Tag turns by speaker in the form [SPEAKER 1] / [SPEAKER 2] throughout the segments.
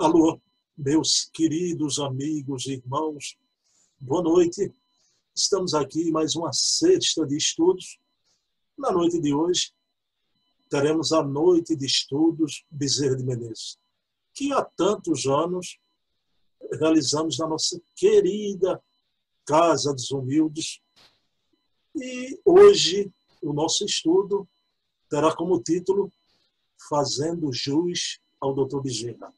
[SPEAKER 1] Alô, meus queridos amigos e irmãos, boa noite. Estamos aqui em mais uma sexta de estudos. Na noite de hoje, teremos a noite de estudos Bezerra de Menezes, que há tantos anos realizamos na nossa querida Casa dos Humildes. E hoje o nosso estudo terá como título Fazendo Jus ao Dr. Bezerra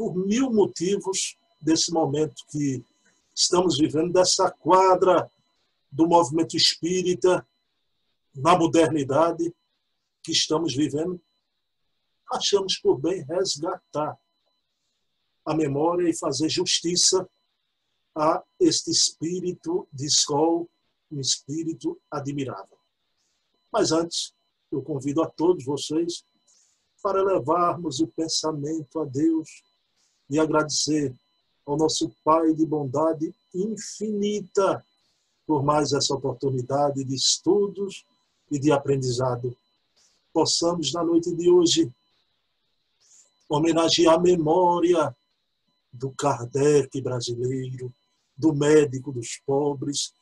[SPEAKER 1] por mil motivos desse momento que estamos vivendo, dessa quadra do movimento espírita na modernidade que estamos vivendo, achamos por bem resgatar a memória e fazer justiça a este espírito de escola, um espírito admirável. Mas antes, eu convido a todos vocês para levarmos o pensamento a Deus e agradecer ao nosso Pai de bondade infinita por mais essa oportunidade de estudos e de aprendizado. Possamos, na noite de hoje, homenagear a memória do Kardec brasileiro, do médico dos pobres,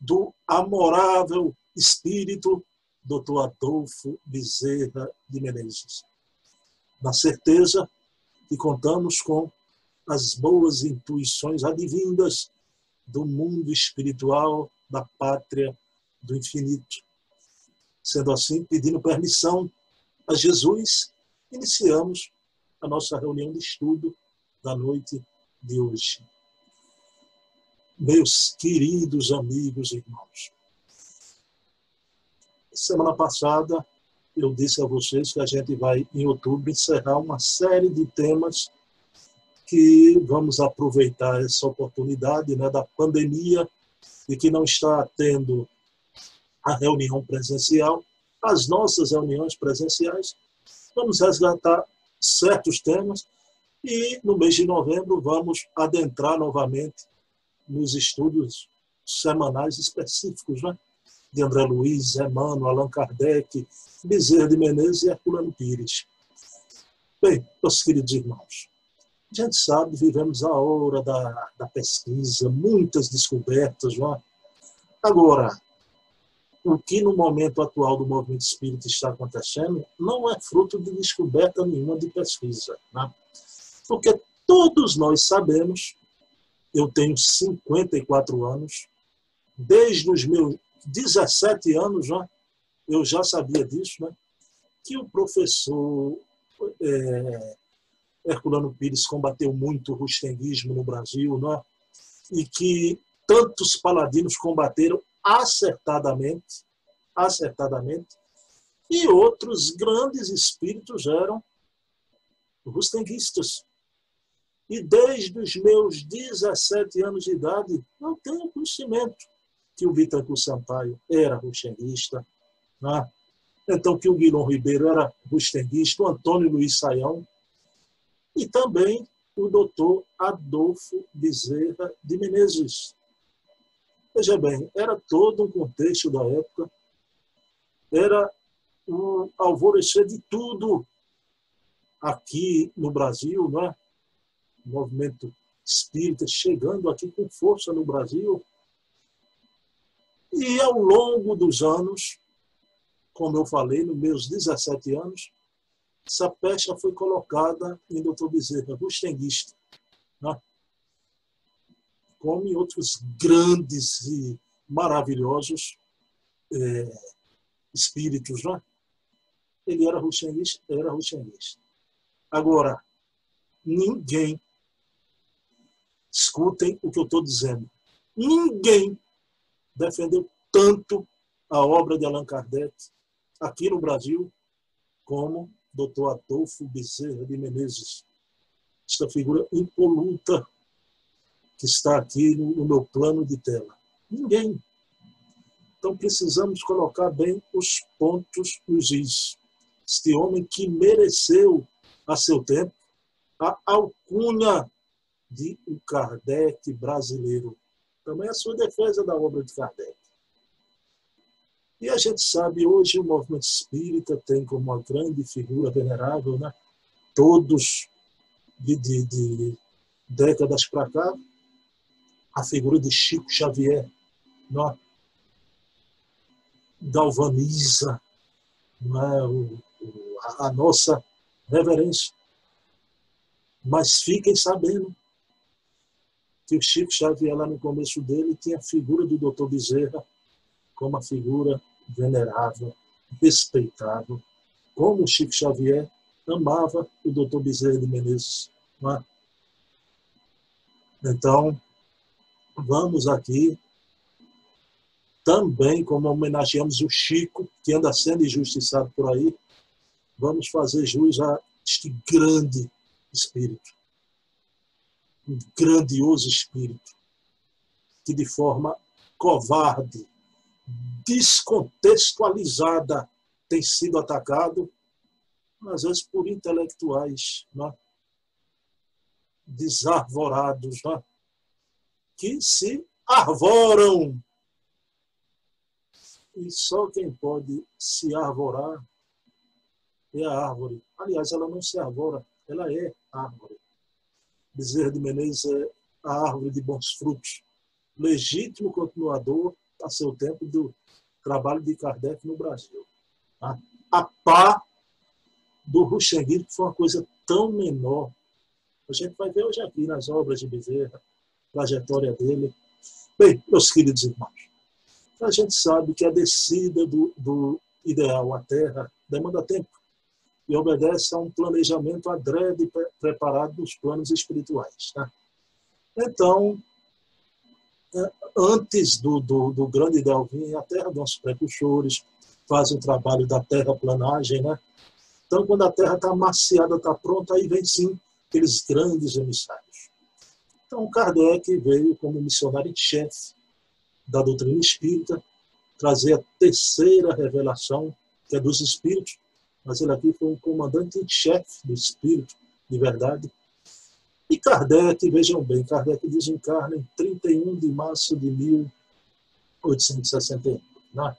[SPEAKER 1] do amorável espírito Dr. Adolfo Bezerra de Menezes. Na certeza e contamos com as boas intuições advindas do mundo espiritual da pátria do infinito. Sendo assim, pedindo permissão a Jesus, iniciamos a nossa reunião de estudo da noite de hoje. Meus queridos amigos e irmãos, semana passada eu disse a vocês que a gente vai, em outubro, encerrar uma série de temas que vamos aproveitar essa oportunidade né, da pandemia e que não está tendo a reunião presencial, as nossas reuniões presenciais. Vamos resgatar certos temas e no mês de novembro vamos adentrar novamente nos estudos semanais específicos, né? De André Luiz, Emmanuel, Allan Kardec, Bezerra de Menezes e Herculano Pires. Bem, meus queridos irmãos, a gente sabe, vivemos a hora da, da pesquisa, muitas descobertas. Não é? Agora, o que no momento atual do movimento espírita está acontecendo não é fruto de descoberta nenhuma de pesquisa. Né? Porque todos nós sabemos, eu tenho 54 anos, desde os meus 17 anos já, eu já sabia disso, né? que o professor é, Herculano Pires combateu muito o rustenguismo no Brasil, né? e que tantos paladinos combateram acertadamente, acertadamente, e outros grandes espíritos eram rustenguistas. E desde os meus 17 anos de idade, eu tenho conhecimento que o Bittencourt Sampaio era rustenguista, né? então que o Guilherme Ribeiro era rustenguista, o Antônio Luiz Saião, e também o doutor Adolfo Bezerra de Menezes. Veja bem, era todo um contexto da época, era um alvorecer de tudo aqui no Brasil, né? o movimento espírita chegando aqui com força no Brasil, e ao longo dos anos, como eu falei, nos meus 17 anos, essa pecha foi colocada em Dr. Bezerra, rustenguista, né? como em outros grandes e maravilhosos é, espíritos. Né? Ele era rustenguista, era rustenguista. Agora, ninguém, escutem o que eu estou dizendo, ninguém defendeu tanto a obra de Allan Kardec aqui no Brasil como Dr. Adolfo Bezerra de Menezes. Esta figura impoluta que está aqui no, meu plano de tela. Ninguém. Então precisamos colocar bem os pontos nos is. Este homem que mereceu a seu tempo a alcunha de o Kardec brasileiro também a sua defesa da obra de Kardec. E a gente sabe, hoje o movimento espírita tem como uma grande figura venerável, né? todos de, de, de décadas para cá, a figura de Chico Xavier não é? galvaniza é? o, o, a nossa reverência. Mas fiquem sabendo que o Chico Xavier, lá no começo dele, tinha a figura do Dr. Bezerra como uma figura venerável, respeitável, como o Chico Xavier amava o Dr. Bezerra de Menezes. É? Então, vamos aqui também, como homenageamos o Chico, que anda sendo injustiçado por aí, vamos fazer jus a este grande espírito, um grandioso espírito, que de forma covarde, descontextualizada, tem sido atacado, às vezes por intelectuais né? desarvorados, né? que se arvoram. E só quem pode se arvorar é a árvore. Aliás, ela não se arvora, ela é árvore. Bezerra de Menezes é a árvore de bons frutos, legítimo continuador a seu tempo do trabalho de Kardec no Brasil. Tá? A pá do Ruxanguinho, que foi uma coisa tão menor. A gente vai ver hoje aqui nas obras de Bezerra, trajetória dele. Bem, meus queridos irmãos, a gente sabe que a descida do, do ideal à Terra demanda tempo e obedece a um planejamento adrede preparado nos planos espirituais. Tá? Então, é, antes do, do, do grande ideal vir, a Terra, nossos precursores, fazem o trabalho da terraplanagem, né? Então, quando a Terra está amaciada, está pronta, aí vem sim aqueles grandes emissários. Então, Kardec veio como missionário em chefe da doutrina espírita, trazer a terceira revelação, que é dos espíritos, mas ele aqui foi um comandante em chefe do espírito, de verdade. E Kardec, vejam bem, Kardec desencarna em 31 de março de 1861. Né?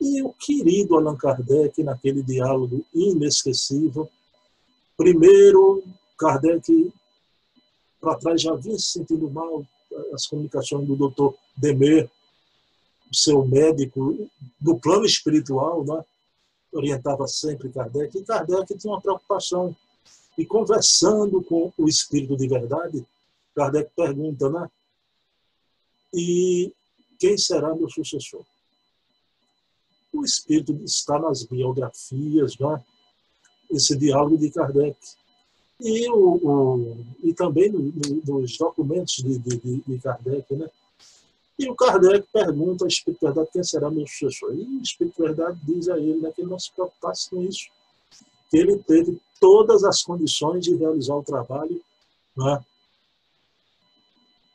[SPEAKER 1] E o querido Allan Kardec, naquele diálogo inesquecível, primeiro, Kardec, para trás, já vinha se sentindo mal, as comunicações do doutor Demer, seu médico, no plano espiritual, né? Orientava sempre Kardec, e Kardec tinha uma preocupação. E conversando com o espírito de verdade, Kardec pergunta, né? E quem será meu sucessor? o espírito está nas biografias, né? esse diálogo de Kardec. E, o, o e também no, no, nos documentos de, de, de, Kardec. Né? E o Kardec pergunta ao Espírito Verdade quem será meu sucessor. E o Espírito Verdade diz a ele né, que ele não se preocupasse com isso, que ele teve todas as condições de realizar o trabalho né,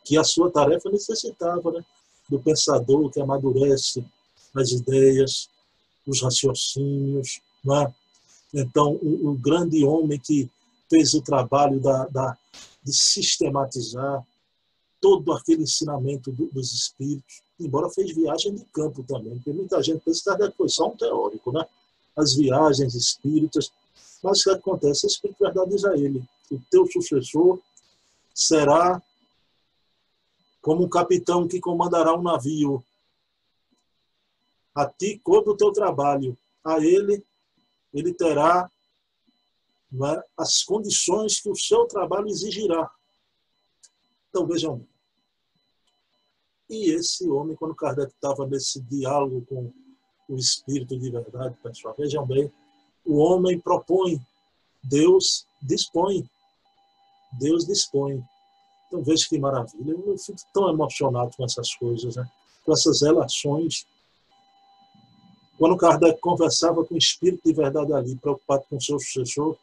[SPEAKER 1] que a sua tarefa necessitava, né, do pensador que amadurece as ideias, os raciocínios. É? Então, o, o, grande homem que fez o trabalho da, da, de sistematizar todo aquele ensinamento do, dos espíritos, embora fez viagem de campo também, porque muita gente pensa que foi só um teórico, né? As viagens espíritas. Mas o que acontece? A espiritualidade diz a ele: o teu sucessor será como um capitão que comandará um navio a ti coube o teu trabalho, a ele, ele terá é, as condições que o seu trabalho exigirá. Então, vejam. E esse homem, quando Kardec estava nesse diálogo com o Espírito de verdade, pessoal, vejam bem, o homem propõe, Deus dispõe. Deus dispõe. Então, veja que maravilha. Eu fico tão emocionado com essas coisas, né? com essas relações quando Kardec conversava com o espírito de verdade ali, preocupado com o seu sucessor,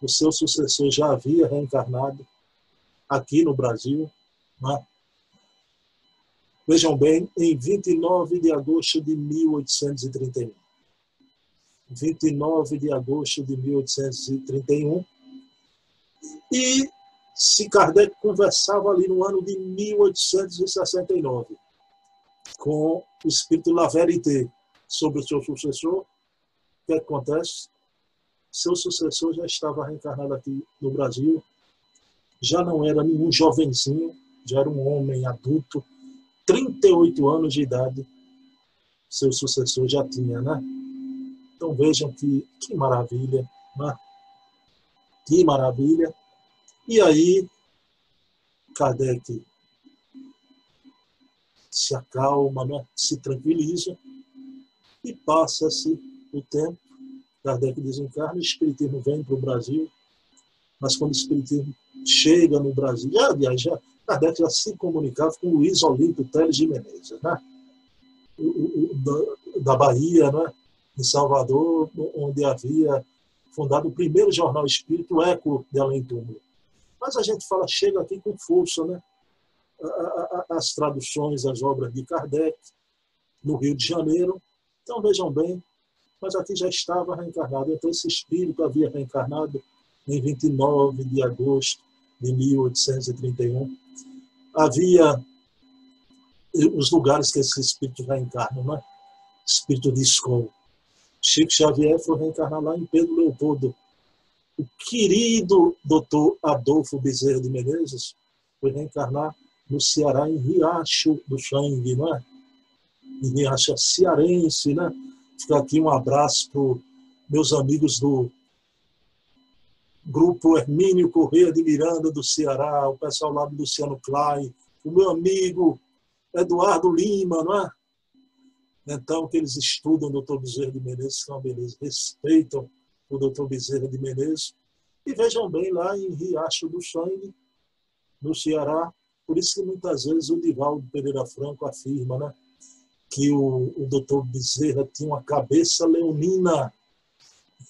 [SPEAKER 1] o seu sucessor já havia reencarnado aqui no Brasil. Né? Vejam bem, em 29 de agosto de 1831. 29 de agosto de 1831. E se Kardec conversava ali no ano de 1869 com o espírito La Verité, sobre o seu sucessor, o que acontece? seu sucessor já estava reencarnado aqui no Brasil, já não era nenhum jovenzinho, já era um homem adulto, 38 anos de idade, seu sucessor já tinha, né? Então vejam que, que maravilha, né? Que maravilha. E aí, Kardec se acalma, né? se tranquiliza e passa-se o tempo. Kardec desencarna, o Espiritismo vem para o Brasil, mas quando o Espiritismo chega no Brasil, aliás, já, Kardec já se comunicava com Luiz Olímpio Teles de Menezes, né? Da, Bahia, né? em Salvador, onde havia fundado o primeiro jornal espírita, o Eco de Além Túmulo. Mas a gente fala, chega aqui com força, né? As traduções, as obras de Kardec, no Rio de Janeiro. Então, vejam bem, mas aqui já estava reencarnado. Então, esse espírito havia reencarnado em 29 de agosto de 1831. Havia os lugares que esse espírito reencarna, não é? Espírito de escola. Chico Xavier foi reencarnar lá em Pedro Leopoldo. O querido doutor Adolfo Bezerra de Menezes foi reencarnar no Ceará, em Riacho do Xangue, não é? Em Riacho Cearense, né? Fica aqui um abraço para meus amigos do grupo Hermínio Correia de Miranda do Ceará, o pessoal lá do Luciano Klein, o meu amigo Eduardo Lima, não é? Então, que eles estudam o doutor Bezerra de Menezes, que é uma beleza, respeitam o doutor Bezerra de Menezes. E vejam bem, lá em Riacho do Sangue, no Ceará, por isso que muitas vezes o Divaldo Pereira Franco afirma né, que o, o doutor Bezerra tinha uma cabeça leonina.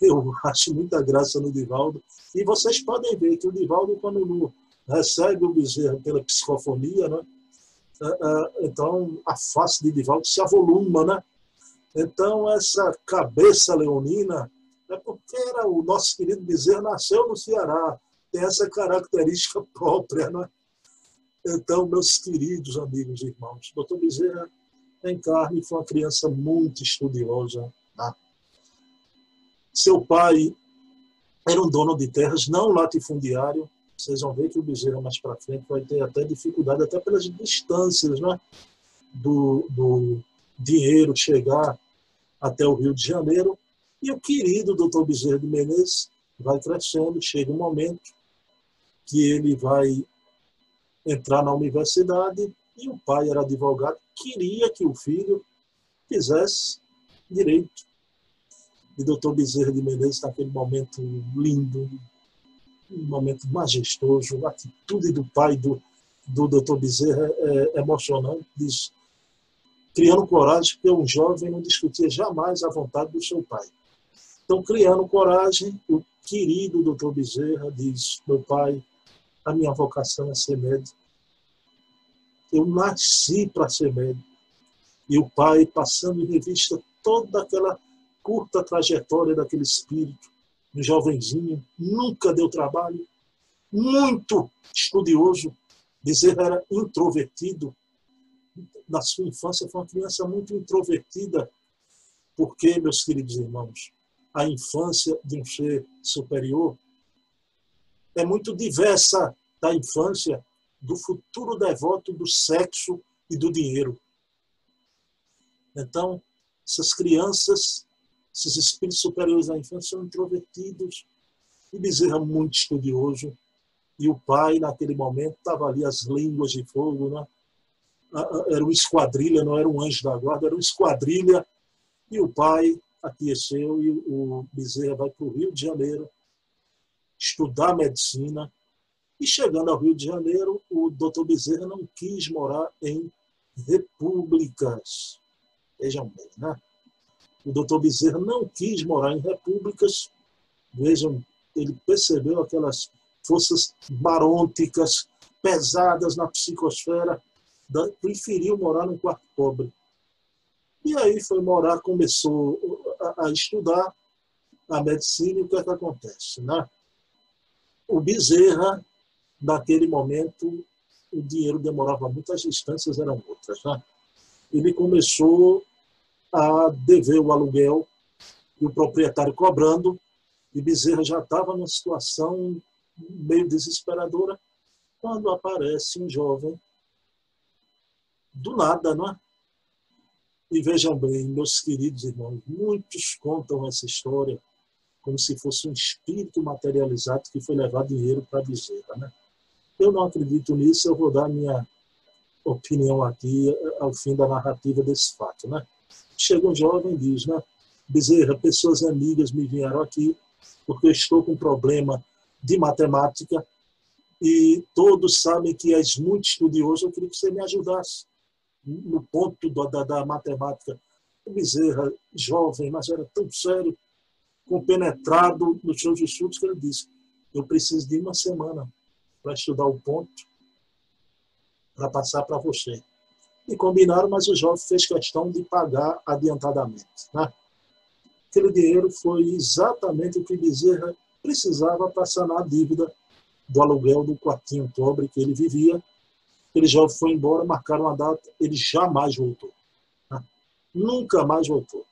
[SPEAKER 1] Eu acho muita graça no Divaldo. E vocês podem ver que o Divaldo, quando recebe o Bezerra pela psicofonia, né, é, é, então a face de Divaldo se avoluma, né? Então essa cabeça leonina é porque era o nosso querido Bezerra nasceu no Ceará, tem essa característica própria, né? Então, meus queridos amigos e irmãos, doutor Bezerra em carne foi uma criança muito estudiosa. Seu pai era um dono de terras, não latifundiário, vocês vão ver que o Bezerra mais para frente vai ter até dificuldade, até pelas distâncias né, do, do dinheiro chegar até o Rio de Janeiro. E o querido doutor Bezerra de Menezes vai crescendo, chega um momento que ele vai entrar na universidade e o pai era advogado, queria que o filho fizesse direito. E doutor Bezerra de Menezes, naquele momento lindo, um momento majestoso, a atitude do pai do, do Dr. Bezerra é, é emocionante, diz, criando coragem, porque um jovem não discutia jamais a vontade do seu pai. Então, criando coragem, o querido Dr. Bezerra diz, meu pai, a minha vocação é ser médico. Eu nasci para ser médico. E o pai, passando em revista toda aquela curta trajetória daquele espírito, um jovenzinho, nunca deu trabalho, muito estudioso, dizer era introvertido. Na sua infância foi uma criança muito introvertida, porque, meus queridos irmãos, a infância de um ser superior é muito diversa da infância do futuro devoto do sexo e do dinheiro. Então, essas crianças esses espíritos superiores à infância são introvertidos. E Bezerra muito estudioso. E o pai, naquele momento, estava ali as línguas de fogo, né? Era uma esquadrilha, não era um anjo da guarda, era uma esquadrilha. E o pai aqueceu e o Bezerra vai para o Rio de Janeiro estudar medicina. E chegando ao Rio de Janeiro, o doutor Bezerra não quis morar em repúblicas. Vejam bem, né? O doutor Bezerra não quis morar em repúblicas. Vejam, ele percebeu aquelas forças barônticas pesadas na psicosfera, preferiu morar num quarto pobre. E aí foi morar, começou a, estudar a medicina e o que é que acontece, né? O Bezerra, naquele momento, o dinheiro demorava muito, as distâncias eram outras, né? Ele começou a dever o aluguel e o proprietário cobrando, E Bezerra já estava numa situação meio desesperadora quando aparece um jovem do nada, não é? E vejam bem, meus queridos irmãos, muitos contam essa história como se fosse um espírito materializado que foi levar dinheiro para Bezerra, né? Eu não acredito nisso, eu vou dar minha opinião aqui ao fim da narrativa desse fato, né? Chega um jovem e diz, né? Bezerra, pessoas amigas me vieram aqui porque eu estou com um problema de matemática e todos sabem que és muito estudioso, eu queria que você me ajudasse no ponto da, da matemática. O Bezerra, jovem, mas era tão sério, compenetrado nos seus estudos, que ele disse: Eu preciso de uma semana para estudar o ponto para passar para você. E combinaram, mas o jovem fez questão de pagar adiantadamente. Né? Aquele dinheiro foi exatamente o que Bezerra precisava para sanar a dívida do aluguel do quartinho pobre que ele vivia. Aquele jovem foi embora, marcaram a data, ele jamais voltou. Né? Nunca mais voltou.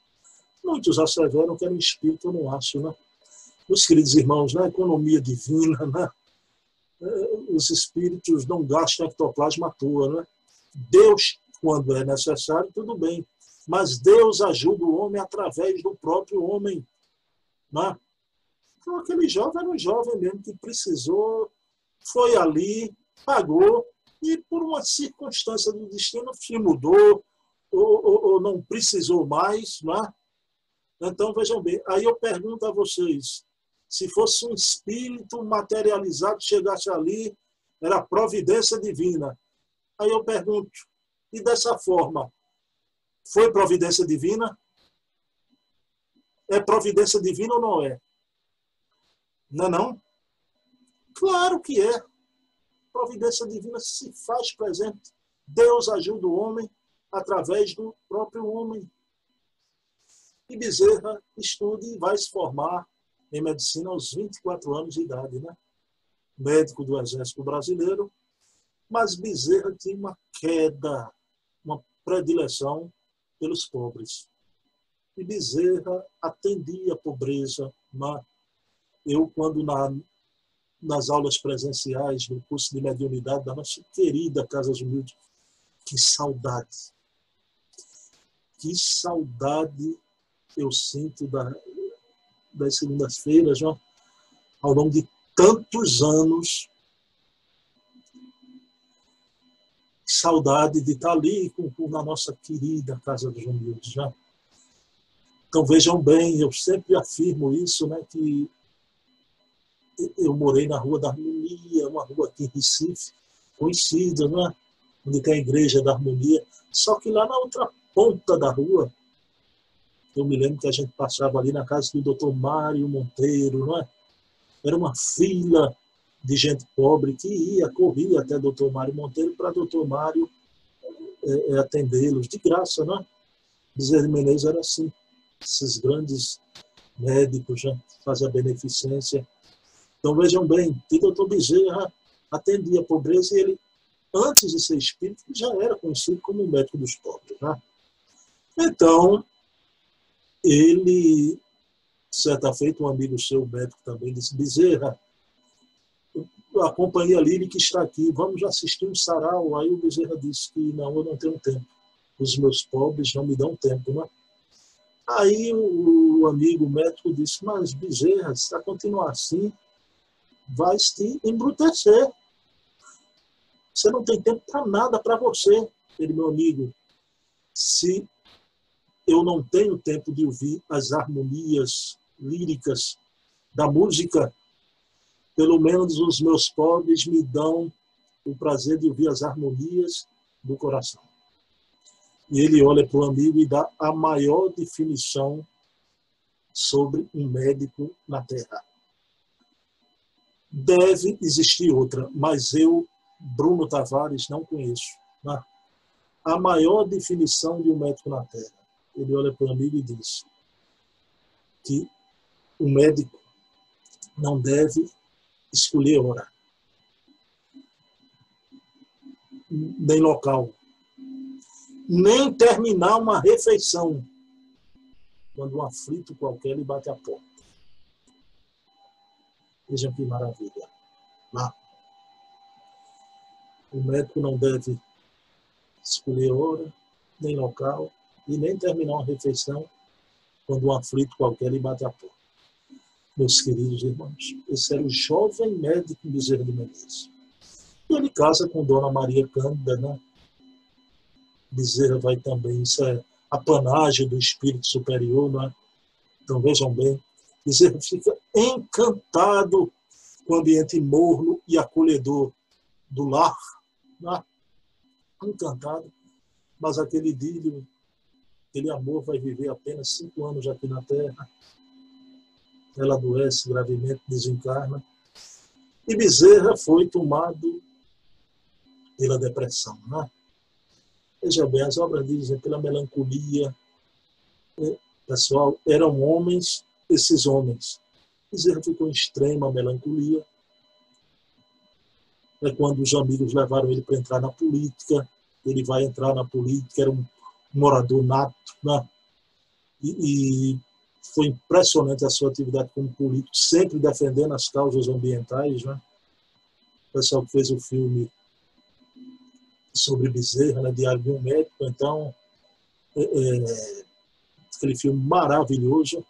[SPEAKER 1] Muitos asseveram que era um espírito, não acho, né? Meus queridos irmãos, na economia divina, né? Eh, os espíritos não gastam ectoplasma à toa, né? Deus, quando é necessário, tudo bem. Mas Deus ajuda o homem através do próprio homem. Né? Então, aquele jovem era um jovem mesmo que precisou, foi ali, pagou, e por uma circunstância do destino se mudou, ou, ou, ou não precisou mais. Né? Então, vejam bem, aí eu pergunto a vocês, se fosse um espírito materializado chegasse ali, era providência divina. Aí eu pergunto, e dessa forma, foi providência divina? É providência divina ou não é? Não é não? Claro que é. Providência divina se faz presente. Deus ajuda o homem através do próprio homem. E Bezerra estuda e vai se formar em medicina aos 24 anos de idade, né? Médico do Exército Brasileiro, mas Bezerra tinha uma queda, predileção pelos pobres. E Bezerra atendia a pobreza. Né? Eu, quando na, nas aulas presenciais do curso de mediunidade da nossa querida Casas Humildes, que saudade! Que saudade eu sinto da, das segundas-feiras, ao longo de tantos anos. Saudade de estar ali com, com, na nossa querida Casa dos Humildes. Já. Então vejam bem, eu sempre afirmo isso, né, que eu morei na Rua da Harmonia, uma rua aqui em Recife, conhecida, né, onde tem a Igreja da Harmonia. Só que lá na outra ponta da rua eu me lembro que a gente passava ali na casa do doutor Mário Monteiro, não é? Era uma fila de gente pobre que ia, corria até doutor Mário Monteiro para doutor Mário é, é, atendê-los de graça, não é? Bezerra de Menezes era assim. Esses grandes médicos já fazem a beneficência. Então vejam bem, o doutor Bezerra atendia a pobreza e ele, antes de ser espírito, já era conhecido como médico dos pobres. Né? Então, ele, certa feita, um amigo seu, médico também, disse, Bezerra, a companhia lírica está aqui, vamos assistir um sarau. Aí o Bezerra disse que não, eu não tenho tempo. Os meus pobres não me dão tempo, né? Aí o amigo médico disse, mas Bezerra, se continuar assim, vai te embrutecer. Você não tem tempo para nada para você. Ele, meu amigo, se eu não tenho tempo de ouvir as harmonias líricas da música, pelo menos os meus pobres me dão o prazer de ouvir as harmonias do coração. E ele olha para o amigo e dá a maior definição sobre um médico na Terra. Deve existir outra, mas eu, Bruno Tavares, não conheço. Né? A maior definição de um médico na Terra ele olha para o amigo e diz que o médico não deve escolher hora, nem local, nem terminar uma refeição quando um aflito qualquer lhe bate a porta. Vejam que maravilha. Lá. O médico não deve escolher hora, nem local, e nem terminar uma refeição quando um aflito qualquer lhe bate a porta. Meus queridos irmãos, esse era o jovem médico Bezerra de Menezes. E ele casa com Dona Maria Cândida, né? Bezerra vai também, isso é apanagem do espírito superior, né? Então vejam bem, Bezerra fica encantado com o ambiente morno e acolhedor do lar, né? encantado, mas aquele idílio, aquele amor vai viver apenas cinco anos aqui na Terra. Ela adoece gravemente, desencarna. E Bezerra foi tomado pela depressão. Né? Veja bem, as obras dizem pela melancolia. É, pessoal, eram homens, esses homens. Bezerra ficou em extrema melancolia. É quando os amigos levaram ele para entrar na política ele vai entrar na política, era um morador nato, né? E, e, foi impressionante a sua atividade como político, sempre defendendo as causas ambientais, né? O pessoal que fez o filme sobre Bezerra, né? Diário de um Médico, então, é, é, aquele filme maravilhoso.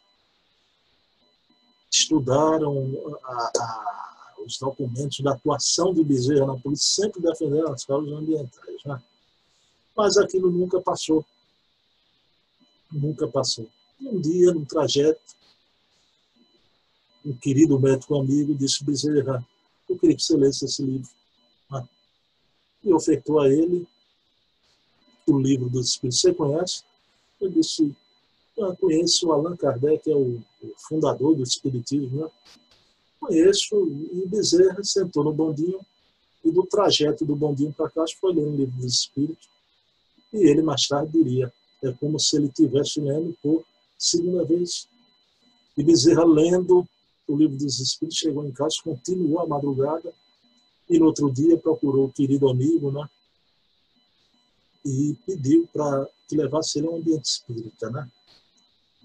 [SPEAKER 1] Estudaram a, a, os documentos da atuação de Bezerra na polícia, sempre defendendo as causas ambientais, né? mas aquilo nunca passou. Nunca passou. Um dia, num trajeto, um querido médico amigo disse, Bezerra, eu queria que você lesse esse livro. Ah. E ofertou a ele o livro dos Espíritos. Você conhece? Eu disse, eu conheço o Allan Kardec, é o, fundador do Espiritismo. Né? Conheço, e Bezerra sentou no bondinho, e do trajeto do bondinho para cá, foi ler um livro dos Espíritos. E ele mais tarde diria: é como se ele tivesse lendo por segunda vez. E Bezerra, lendo o livro dos Espíritos, chegou em casa, continuou a madrugada e no outro dia procurou o querido amigo, né? E pediu para que levasse ele a um ambiente espírita, né?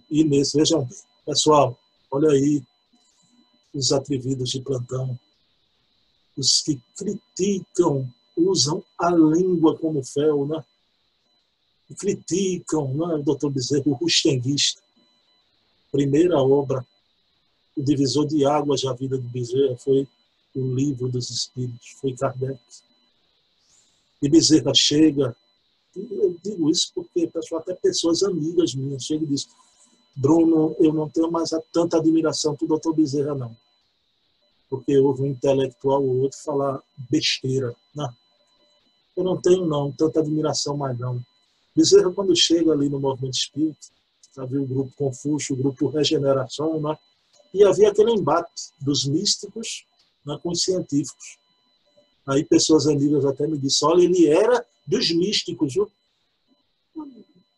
[SPEAKER 1] E nesse, vejam bem, pessoal, olha aí os atrevidos de plantão, os que criticam, usam a língua como fel, né? criticam não é, o doutor Bezerra, o rustenguista. Primeira obra, o divisor de águas da vida de Bezerra foi o livro dos Espíritos, foi Kardec. E Bezerra chega, eu digo isso porque, pessoal, até pessoas amigas minhas chegam e dizem, Bruno, eu não tenho mais tanta admiração o doutor Bezerra, não. Porque houve um intelectual ou outro falar besteira. Não. Eu não tenho, não, tanta admiração mais, não. Bezerra, quando chega ali no movimento espírita, havia o grupo Confúcio, o grupo Regeneração, né? e havia aquele embate dos místicos né, com os científicos. Aí pessoas amigas até me disseram, olha, ele era dos místicos, viu?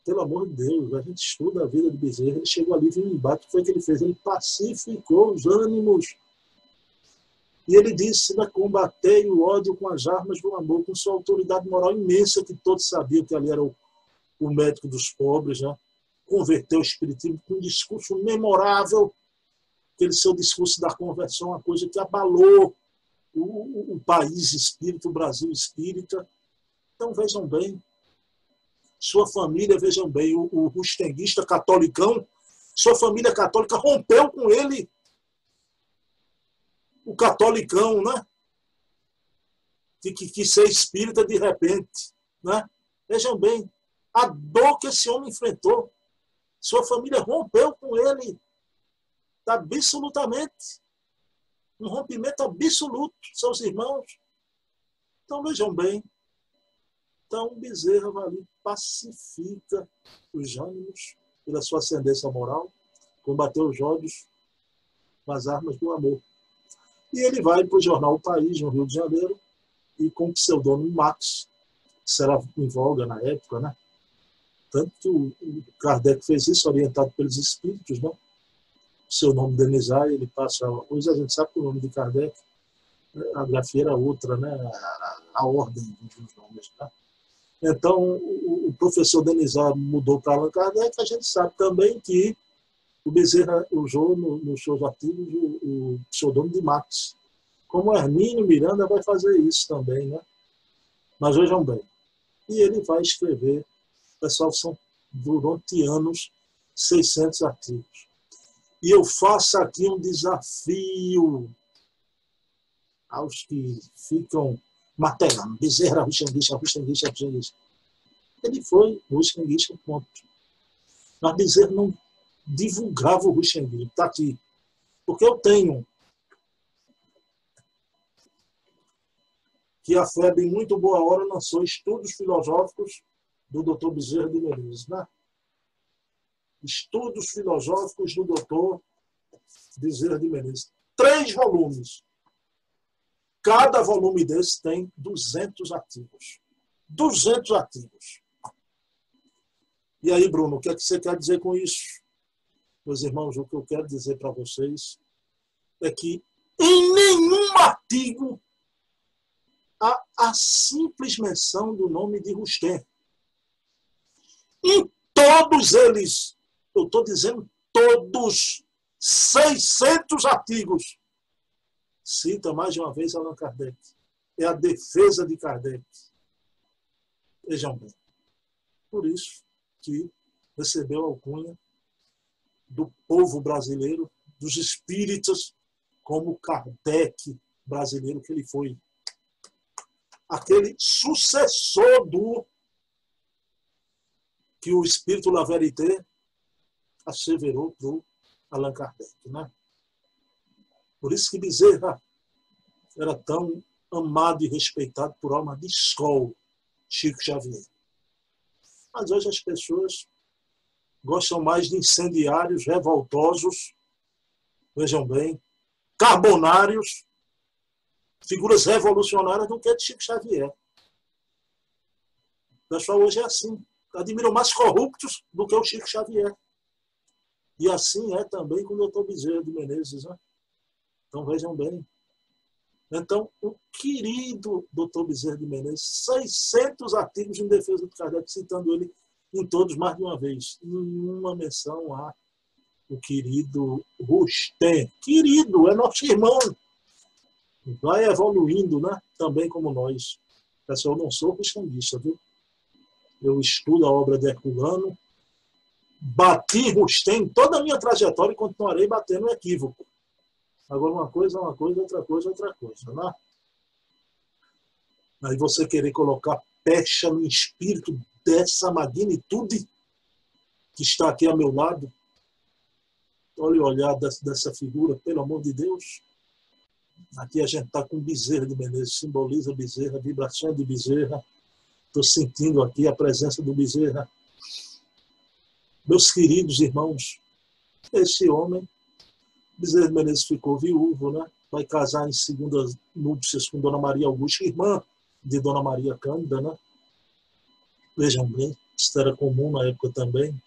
[SPEAKER 1] Pelo amor de Deus, a gente estuda a vida de Bezerra, ele chegou ali, viu um embate, o que foi que ele fez? Ele pacificou os ânimos. E ele disse, né, combatei o ódio com as armas do amor, com sua autoridade moral imensa, que todos sabiam que ali era o o médico dos pobres, né? Converteu o espiritismo com um discurso memorável, aquele seu discurso da conversão, uma coisa que abalou o, o, país espírita, o Brasil espírita. Então vejam bem, sua família, vejam bem, o, o rustenguista catolicão, sua família católica rompeu com ele. O catolicão, né? Que, que, que ser espírita de repente, né? Vejam bem, a dor que esse homem enfrentou. Sua família rompeu com ele absolutamente. Um rompimento absoluto, seus irmãos. Então vejam bem. Então Bezerra vai ali, pacifica os ânimos pela sua ascendência moral, combateu os ódios com as armas do amor. E ele vai para o jornal O País, no Rio de Janeiro, e com o pseudônimo Max, que será em voga na época, né? Tanto que o Kardec fez isso orientado pelos espíritos, não? O seu nome Denizar, ele passa. Hoje a gente sabe que o nome de Kardec, a grafia era outra, né? A, a ordem dos nomes. Né? Então, o, o professor Denizar mudou para Allan Kardec, a gente sabe também que o Bezerra usou no, nos seus artigos o, o pseudônimo de Max. Como Hermínio Miranda vai fazer isso também, né? Mas vejam bem, e ele vai escrever, pessoal, são durante anos 600 artigos. E eu faço aqui um desafio aos que ficam martelando, Bezerra, Ruxanguixa, Ruxanguixa, Ruxanguixa. Ele foi Ruxanguixa, ponto. Mas Bezerra não divulgava o Ruxanguixa. Está aqui. Porque eu tenho que a FEB, em muito boa hora, lançou estudos filosóficos do Dr. Bezerra de Menezes. Né? Estudos filosóficos do Dr. Bezerra de Menezes. Três volumes. Cada volume desse tem 200 artigos. 200 artigos. E aí, Bruno, o que, é que você quer dizer com isso? Meus irmãos, o que eu quero dizer para vocês é que em nenhum artigo há a simples menção do nome de Rustem. Em todos eles, eu estou dizendo todos, 600 artigos, cita mais de uma vez Allan Kardec. É a defesa de Kardec. Vejam bem. Por isso que recebeu a alcunha do povo brasileiro, dos espíritas, como Kardec brasileiro que ele foi aquele sucessor do que o Espírito La Verité asseverou para o Allan Kardec. Né? Por isso que Bezerra era tão amado e respeitado por alma de escola, Chico Xavier. Mas hoje as pessoas gostam mais de incendiários revoltosos, vejam bem, carbonários, figuras revolucionárias do que de Chico Xavier. O pessoal hoje é assim. Admiram mais corruptos do que o Chico Xavier. E assim é também com o doutor Bezerra de Menezes. Né? Então vejam bem. Então, o querido doutor Bezerra de Menezes, 600 artigos em defesa do Kardec, citando ele em todos mais de uma vez. Nenhuma menção a o querido Rustem. Querido, é nosso irmão vai evoluindo, né? Também como nós. Pessoal, eu não sou cristãoista, viu? Eu estudo a obra de Herculano, bati Rustem toda a minha trajetória e continuarei batendo equívoco. Agora, uma coisa é uma coisa, outra coisa é outra coisa, né? Aí você querer colocar pecha no espírito dessa magnitude que está aqui ao meu lado. Olha o olhar dessa figura, pelo amor de Deus. Aqui a gente está com Bezerra de Menezes, simboliza Bezerra, vibração de Bezerra. Estou sentindo aqui a presença do Bezerra. Meus queridos irmãos, esse homem, Bezerra Menezes ficou viúvo, né? vai casar em segunda núpcias com Dona Maria Augusta, irmã de Dona Maria Cândida, né? Vejam bem, isso era comum na época também.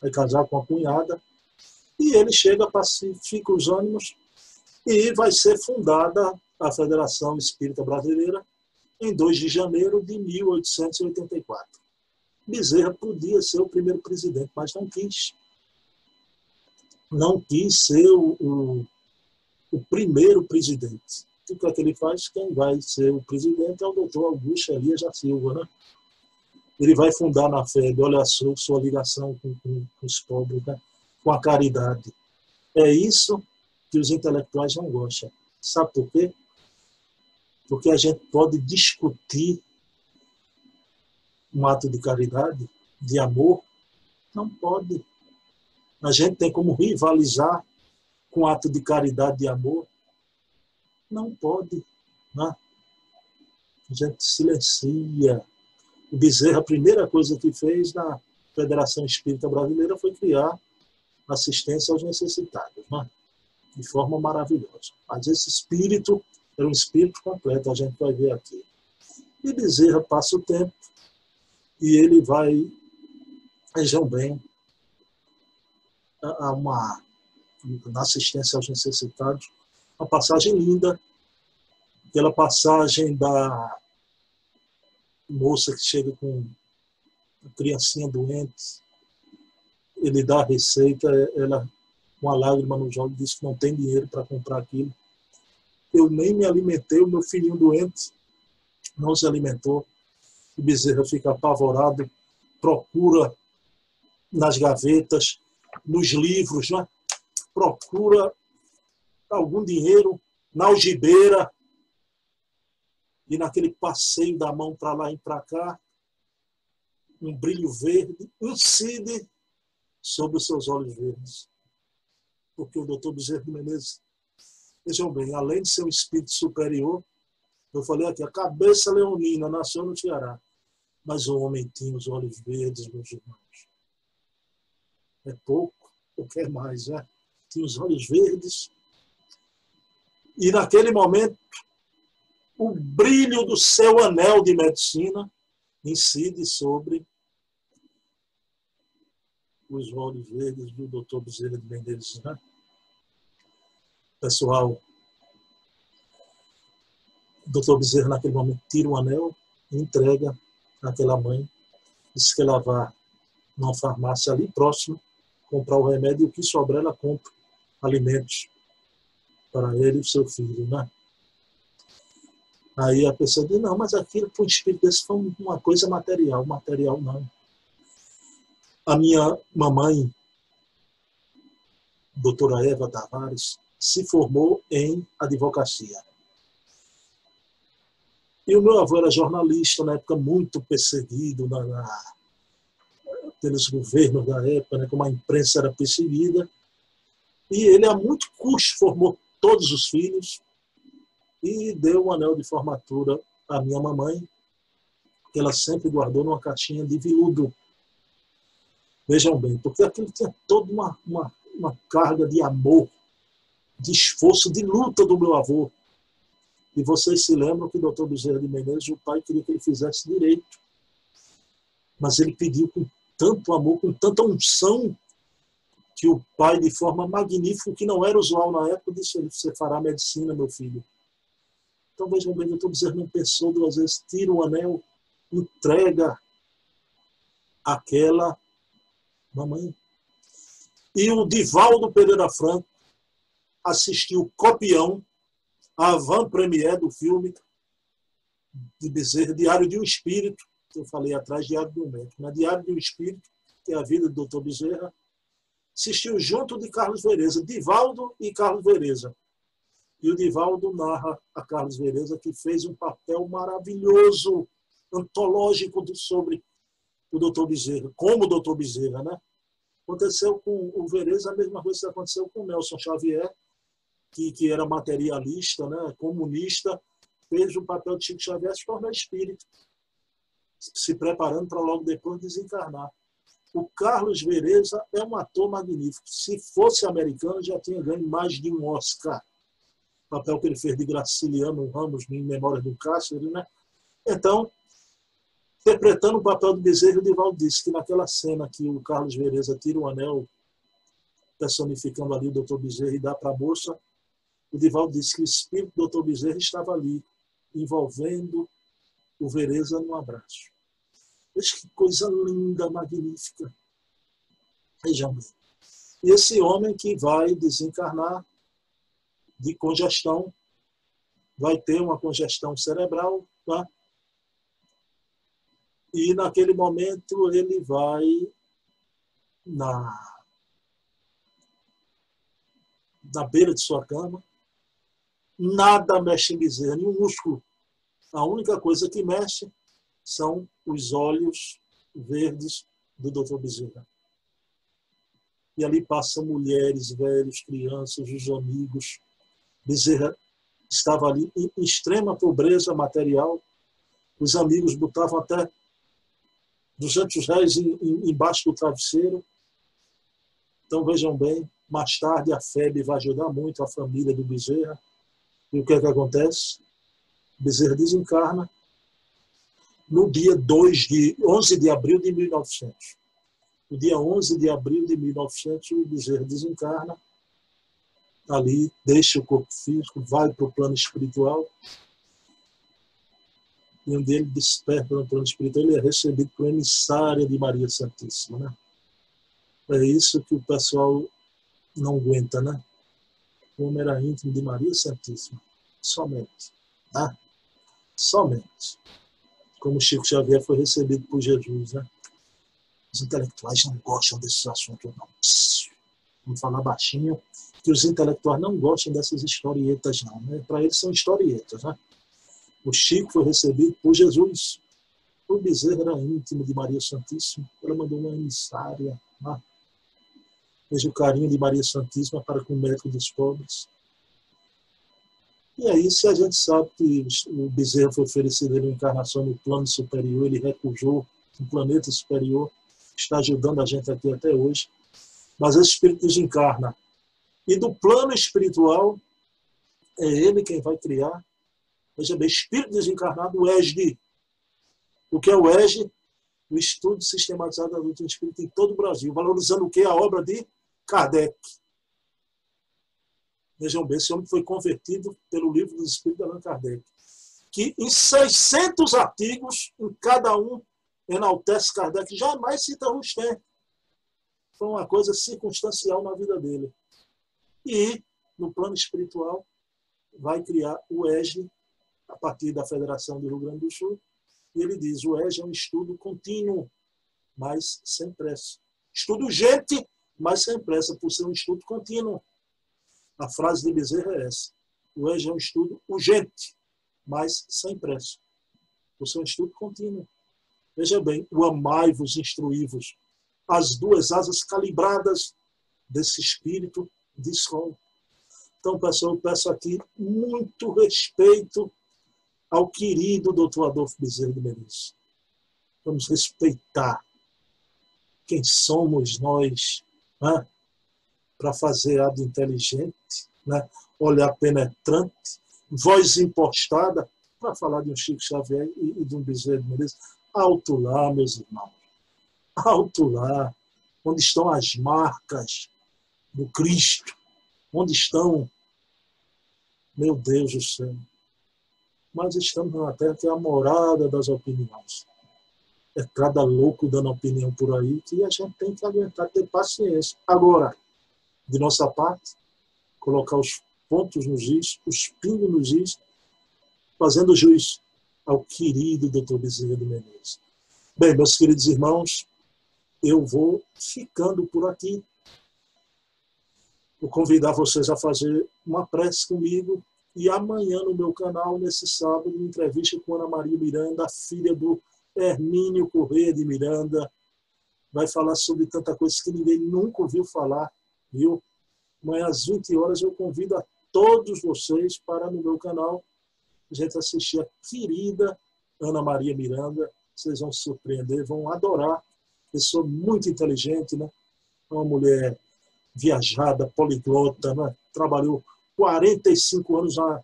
[SPEAKER 1] Vai casar com a cunhada. E ele chega, pacifica os ânimos e vai ser fundada a Federação Espírita Brasileira em 2 de janeiro de 1884. Bezerra podia ser o primeiro presidente, mas não quis. Não quis ser o, o, o primeiro presidente. O que é que ele faz? Quem vai ser o presidente é o doutor Augusto Elias da Silva, né? Ele vai fundar na FEB, olha a sua, sua ligação com, com, com os pobres, né? com a caridade. É isso que os intelectuais não gostam. Sabe por quê? Porque a gente pode discutir um ato de caridade, de amor, não pode. A gente tem como rivalizar com um ato de caridade de amor? Não pode. Né? A gente silencia. O Bezerra, a primeira coisa que fez na Federação Espírita Brasileira foi criar assistência aos necessitados. Né? de forma maravilhosa. Mas esse espírito era um espírito completo, a gente vai ver aqui. E Bezerra passa o tempo e ele vai, vejam bem, a uma na assistência aos necessitados, uma passagem linda, aquela passagem da moça que chega com a criancinha doente, ele dá a receita, ela uma lágrima nos olhos, disse que não tem dinheiro para comprar aquilo. Eu nem me alimentei, o meu filhinho doente não se alimentou. O Bezerra fica apavorado, procura nas gavetas, nos livros, né? procura algum dinheiro na algibeira e naquele passeio da mão para lá e para cá, um brilho verde incide sobre os seus olhos verdes. Porque o doutor Bezerra Menezes, vejam bem, além de ser um espírito superior, eu falei aqui, a cabeça leonina nasceu no Ceará, mas o homem tinha os olhos verdes, meus irmãos. É pouco, ou quer mais, né? Tinha os olhos verdes. E naquele momento, o brilho do seu anel de medicina incide sobre os olhos verdes do Dr. Bezerra de Mendes. Né? Pessoal, o doutor Bezerra, naquele momento, tira o anel e entrega àquela mãe. Diz que ela vá numa farmácia ali próximo comprar o remédio e o que sobrar ela compra alimentos para ele e o seu filho, né? Aí a pessoa diz, não, mas aquilo para um espírito desse foi uma coisa material. Material não. A minha mamãe, doutora Eva Tavares, se formou em advocacia. E o meu avô era jornalista, na época muito perseguido na, na, pelos governos da época, né, como a imprensa era perseguida. E ele, a muito custo, formou todos os filhos e deu um anel de formatura à minha mamãe, que ela sempre guardou numa caixinha de viúdo. Vejam bem, porque aquilo tinha toda uma, uma, uma carga de amor, de esforço, de luta do meu avô e vocês se lembram que o doutor Bezerra de Menezes, o pai queria que ele fizesse direito. Mas ele pediu com tanto amor, com tanta unção, que o pai, de forma magnífica, que não era usual na época, disse: Você fará medicina, meu filho. Então vejam bem, o doutor Bezerra não pensou duas vezes, tira o anel, entrega aquela mamãe. E o Divaldo Pereira Franco assistiu copião a avant-première do filme de Bezerra, Diário de um Espírito, que eu falei atrás, Diário de um Médico. Na Diário de um Espírito, que é a vida do Dr. Bezerra, assistiu junto de Carlos Vereza, Divaldo e Carlos Vereza. E o Divaldo narra a Carlos Vereza, que fez um papel maravilhoso, antológico sobre o doutor Bezerra, como o doutor Bezerra, né? Aconteceu com o Vereza a mesma coisa que aconteceu com o Nelson Xavier, que, que era materialista, né, comunista, fez o papel de Chico Xavier se tornar espírito, se preparando para logo depois desencarnar. O Carlos Vereza é um ator magnífico. Se fosse americano, já tinha ganho mais de um Oscar. O papel que ele fez de Graciliano Ramos em Memória do Cássio, né? Então, interpretando o papel do Bezerra, o Divaldo disse que naquela cena que o Carlos Vereza tira o anel personificando ali o doutor Bezerra e dá para a moça, o Divaldo disse que o espírito do Dr. Bezerra estava ali, envolvendo o Vereza num abraço. Veja que coisa linda, magnífica. Vejam bem. Esse homem que vai desencarnar de congestão, vai ter uma congestão cerebral, tá? E naquele momento ele vai na, na beira de sua cama, nada mexe em bezerra, nenhum músculo. A única coisa que mexe são os olhos verdes do Dr. Bezerra. E ali passam mulheres, velhos, crianças, os amigos. Bezerra estava ali em extrema pobreza material. Os amigos botavam até 200 reais embaixo do travesseiro. Então vejam bem, mais tarde a FEB vai ajudar muito a família do Bezerra e o que é que acontece? Bezerra desencarna no dia 2 de 11 de abril de 1900. No dia 11 de abril de 1900, o Bezerra desencarna, ali deixa o corpo físico, vai para o plano espiritual, e onde ele desperta no plano espiritual, ele é recebido por emissária de Maria Santíssima. Né? É isso que o pessoal não aguenta, né? O homem era íntimo de Maria Santíssima. Somente. Tá? Somente. Como Chico Xavier foi recebido por Jesus, né? Os intelectuais não gostam desses assuntos, não. Vamos falar baixinho, que os intelectuais não gostam dessas historietas, não. Né? Para eles são historietas, né? O Chico foi recebido por Jesus. O bezerro era íntimo de Maria Santíssima. Ela mandou uma emissária. Né? Veja o carinho de Maria Santíssima para com o médico dos pobres. E aí, se a gente sabe que o bezerro foi oferecido em encarnação no plano superior, ele recusou um planeta superior, está ajudando a gente aqui até hoje. Mas esse espírito desencarna. E do plano espiritual, é ele quem vai criar. Veja bem, espírito desencarnado, o ESD. O que é o ESD? O Estudo Sistematizado da Doutrina Espírita em todo o Brasil, valorizando o que? A obra de Kardec. Vejam bem, esse homem foi convertido pelo livro dos Espíritos de Allan Kardec, que em 600 artigos, em cada um, enaltece Kardec, jamais cita Rustem. Foi uma coisa circunstancial na vida dele. E, no plano espiritual, vai criar o EGE, a partir da Federação do Rio Grande do Sul, e ele diz: o EGE é um estudo contínuo, mas sem pressa. Estudo urgente, mas sem pressa, por ser um estudo contínuo. A frase de Bezerra é essa. O EJA é um estudo urgente, mas sem pressa. Por ser um estudo contínuo. Veja bem, o amai-vos, instruí-vos. As duas asas calibradas desse espírito de escola. Então, pessoal, eu peço aqui muito respeito ao querido doutor Adolfo Bezerra de Menezes. Vamos respeitar quem somos nós né? para fazer ato inteligente, né? olhar penetrante, voz impostada, para falar de um Chico Xavier e, e de um Bezerra de Menezes. Alto lá, meus irmãos. Alto lá. Onde estão as marcas do Cristo? Onde estão, meu Deus do céu? Mas estamos numa terra que é a morada das opiniões é cada louco dando opinião por aí que a gente tem que aguentar, ter paciência. Agora, de nossa parte, colocar os pontos nos is, os pingos nos is, fazendo juiz ao querido doutor Bezerra de Menezes. Bem, meus queridos irmãos, eu vou ficando por aqui. Vou convidar vocês a fazer uma prece comigo e amanhã no meu canal, nesse sábado, entrevista com Ana Maria Miranda, filha do Hermínio Corrêa de Miranda, vai falar sobre tanta coisa que ninguém nunca ouviu falar, viu? Amanhã às 20 horas eu convido a todos vocês para no meu canal a gente assistir a querida Ana Maria Miranda. Vocês vão se surpreender, vão adorar. Pessoa muito inteligente, né? Uma mulher viajada, poliglota, né? Trabalhou 45 anos na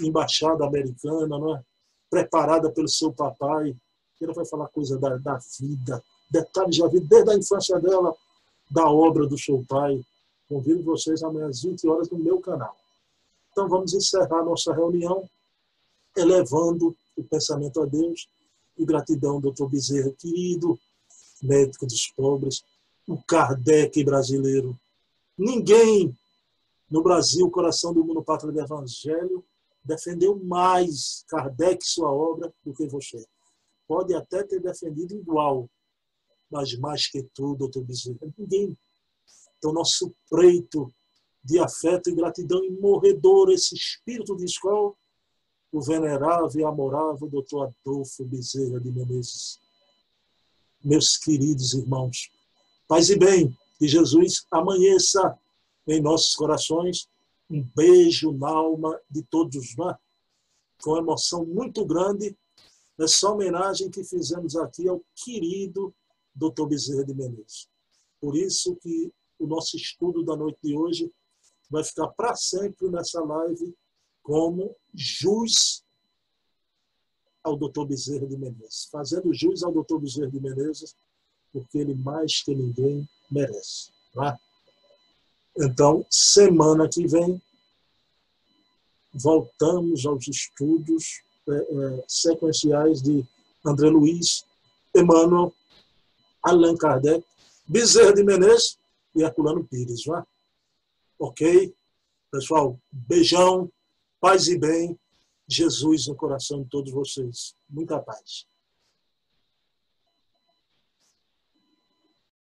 [SPEAKER 1] embaixada americana, né? Preparada pelo seu papai, ela vai falar coisa da, da vida, detalhes da vida, desde a infância dela, da obra do seu pai. Convido vocês amanhã às 20 horas no meu canal. Então vamos encerrar nossa reunião elevando o pensamento a Deus e gratidão, doutor Bezerra, querido médico dos pobres, o Kardec brasileiro. Ninguém no Brasil, coração do mundo, pátria do Evangelho, defendeu mais Kardec sua obra do que você pode até ter defendido igual, mas mais que tudo, doutor Bezerra, ninguém. Então, nosso preito de afeto e gratidão imorredor, esse espírito de escola, o venerável e amorável doutor Adolfo Bezerra de Menezes. Meus queridos irmãos, paz e bem, que Jesus amanheça em nossos corações. Um beijo na alma de todos nós, com emoção muito grande nessa homenagem que fizemos aqui ao querido Dr. Bezerra de Menezes. Por isso que o nosso estudo da noite de hoje vai ficar para sempre nessa live como jus ao Dr. Bezerra de Menezes, fazendo jus ao Dr. Bezerra de Menezes, porque ele mais que ninguém merece. Tá? Então, semana que vem, voltamos aos estudos é, é, sequenciais de André Luiz, Emmanuel, Allan Kardec, Bezerra de Menezes e Herculano Pires. É? Ok? Pessoal, beijão, paz e bem, Jesus no coração de todos vocês. Muita paz.